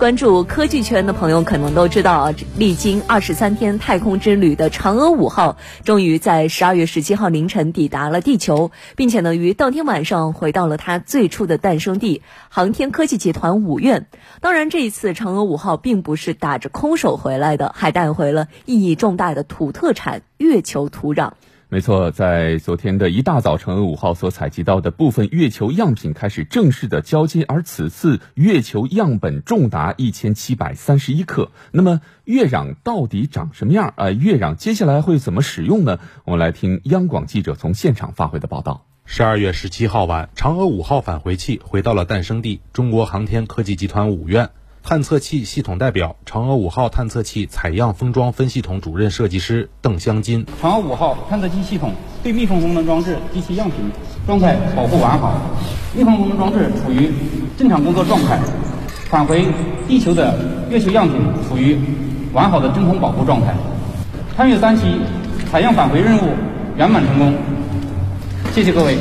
关注科技圈的朋友可能都知道啊，历经二十三天太空之旅的嫦娥五号，终于在十二月十七号凌晨抵达了地球，并且呢，于当天晚上回到了它最初的诞生地——航天科技集团五院。当然，这一次嫦娥五号并不是打着空手回来的，还带回了意义重大的土特产——月球土壤。没错，在昨天的一大早，嫦娥五号所采集到的部分月球样品开始正式的交接，而此次月球样本重达一千七百三十一克。那么月壤到底长什么样？呃，月壤接下来会怎么使用呢？我们来听央广记者从现场发回的报道。十二月十七号晚，嫦娥五号返回器回到了诞生地——中国航天科技集团五院。探测器系统代表、嫦娥五号探测器采样封装分系统主任设计师邓香金。嫦娥五号探测器系统对密封功能装置及其样品状态保护完好，密封功能装置处于正常工作状态，返回地球的月球样品处于完好的真空保护状态。探月三期采样返回任务圆满成功，谢谢各位。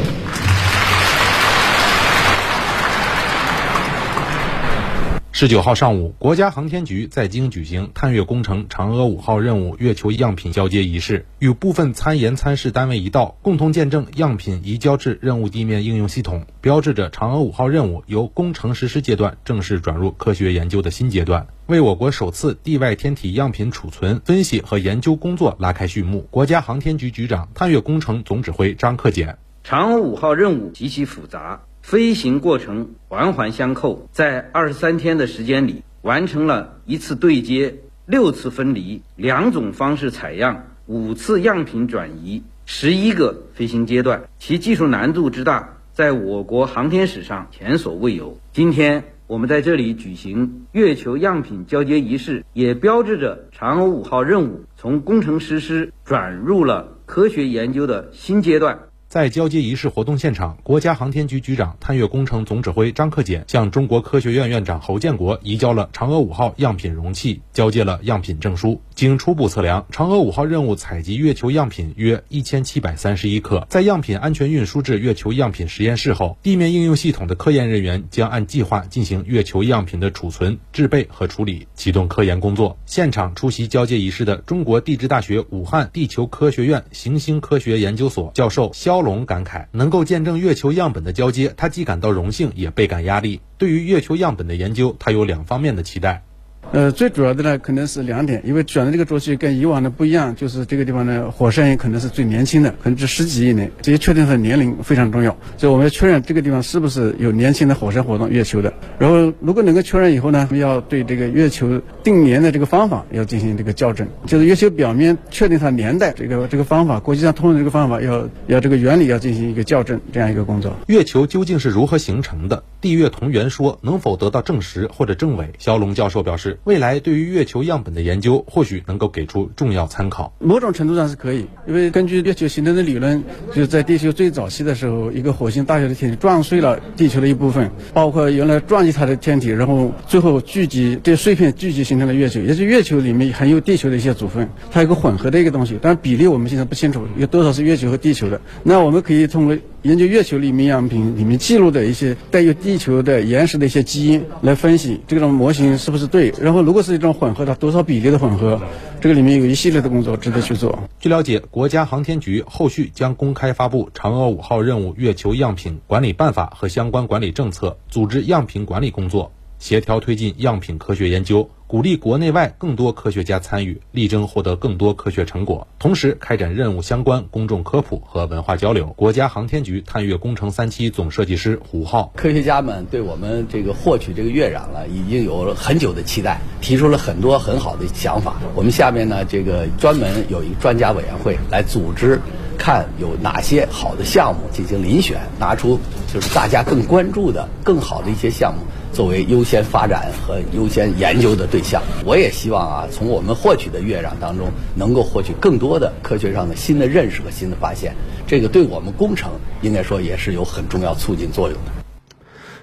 十九号上午，国家航天局在京举行探月工程嫦娥五号任务月球样品交接仪式，与部分参研参试单位一道，共同见证样品移交至任务地面应用系统，标志着嫦娥五号任务由工程实施阶段正式转入科学研究的新阶段，为我国首次地外天体样品储存、分析和研究工作拉开序幕。国家航天局局长、探月工程总指挥张克俭：嫦娥五号任务极其复杂。飞行过程环环相扣，在二十三天的时间里，完成了一次对接、六次分离、两种方式采样、五次样品转移、十一个飞行阶段，其技术难度之大，在我国航天史上前所未有。今天我们在这里举行月球样品交接仪式，也标志着嫦娥五号任务从工程实施转入了科学研究的新阶段。在交接仪式活动现场，国家航天局局长、探月工程总指挥张克俭向中国科学院院长侯建国移交了嫦娥五号样品容器，交接了样品证书。经初步测量，嫦娥五号任务采集月球样品约一千七百三十一克。在样品安全运输至月球样品实验室后，地面应用系统的科研人员将按计划进行月球样品的储存、制备和处理，启动科研工作。现场出席交接仪式的中国地质大学武汉地球科学院行星科学研究所教授肖。龙感慨，能够见证月球样本的交接，他既感到荣幸，也倍感压力。对于月球样本的研究，他有两方面的期待。呃，最主要的呢，可能是两点，因为选的这个周期跟以往的不一样，就是这个地方呢，火山也可能是最年轻的，可能是十几亿年，这些确定它的年龄非常重要，所以我们要确认这个地方是不是有年轻的火山活动月球的。然后，如果能够确认以后呢，我们要对这个月球定年的这个方法要进行这个校正，就是月球表面确定它年代这个这个方法，国际上通用的这个方法要要这个原理要进行一个校正，这样一个工作。月球究竟是如何形成的？地月同源说能否得到证实或者证伪？肖龙教授表示，未来对于月球样本的研究，或许能够给出重要参考。某种程度上是可以，因为根据月球形成的理论，就是在地球最早期的时候，一个火星大小的天体撞碎了地球的一部分，包括原来撞击它的天体，然后最后聚集这碎片聚集形成了月球，也是月球里面含有地球的一些组分，它有个混合的一个东西，但比例我们现在不清楚有多少是月球和地球的。那我们可以通过研究月球里面样品里面记录的一些带有地球的岩石的一些基因来分析这种模型是不是对，然后如果是一种混。合的多少比例的混合，这个里面有一系列的工作值得去做。据了解，国家航天局后续将公开发布嫦娥五号任务月球样品管理办法和相关管理政策，组织样品管理工作。协调推进样品科学研究，鼓励国内外更多科学家参与，力争获得更多科学成果。同时，开展任务相关公众科普和文化交流。国家航天局探月工程三期总设计师胡浩：科学家们对我们这个获取这个月壤了，已经有了很久的期待，提出了很多很好的想法。我们下面呢，这个专门有一个专家委员会来组织，看有哪些好的项目进行遴选，拿出就是大家更关注的、更好的一些项目。作为优先发展和优先研究的对象，我也希望啊，从我们获取的月壤当中，能够获取更多的科学上的新的认识和新的发现。这个对我们工程应该说也是有很重要促进作用的。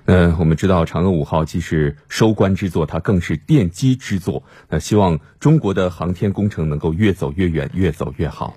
嗯，我们知道嫦娥五号既是收官之作，它更是奠基之作。那希望中国的航天工程能够越走越远，越走越好。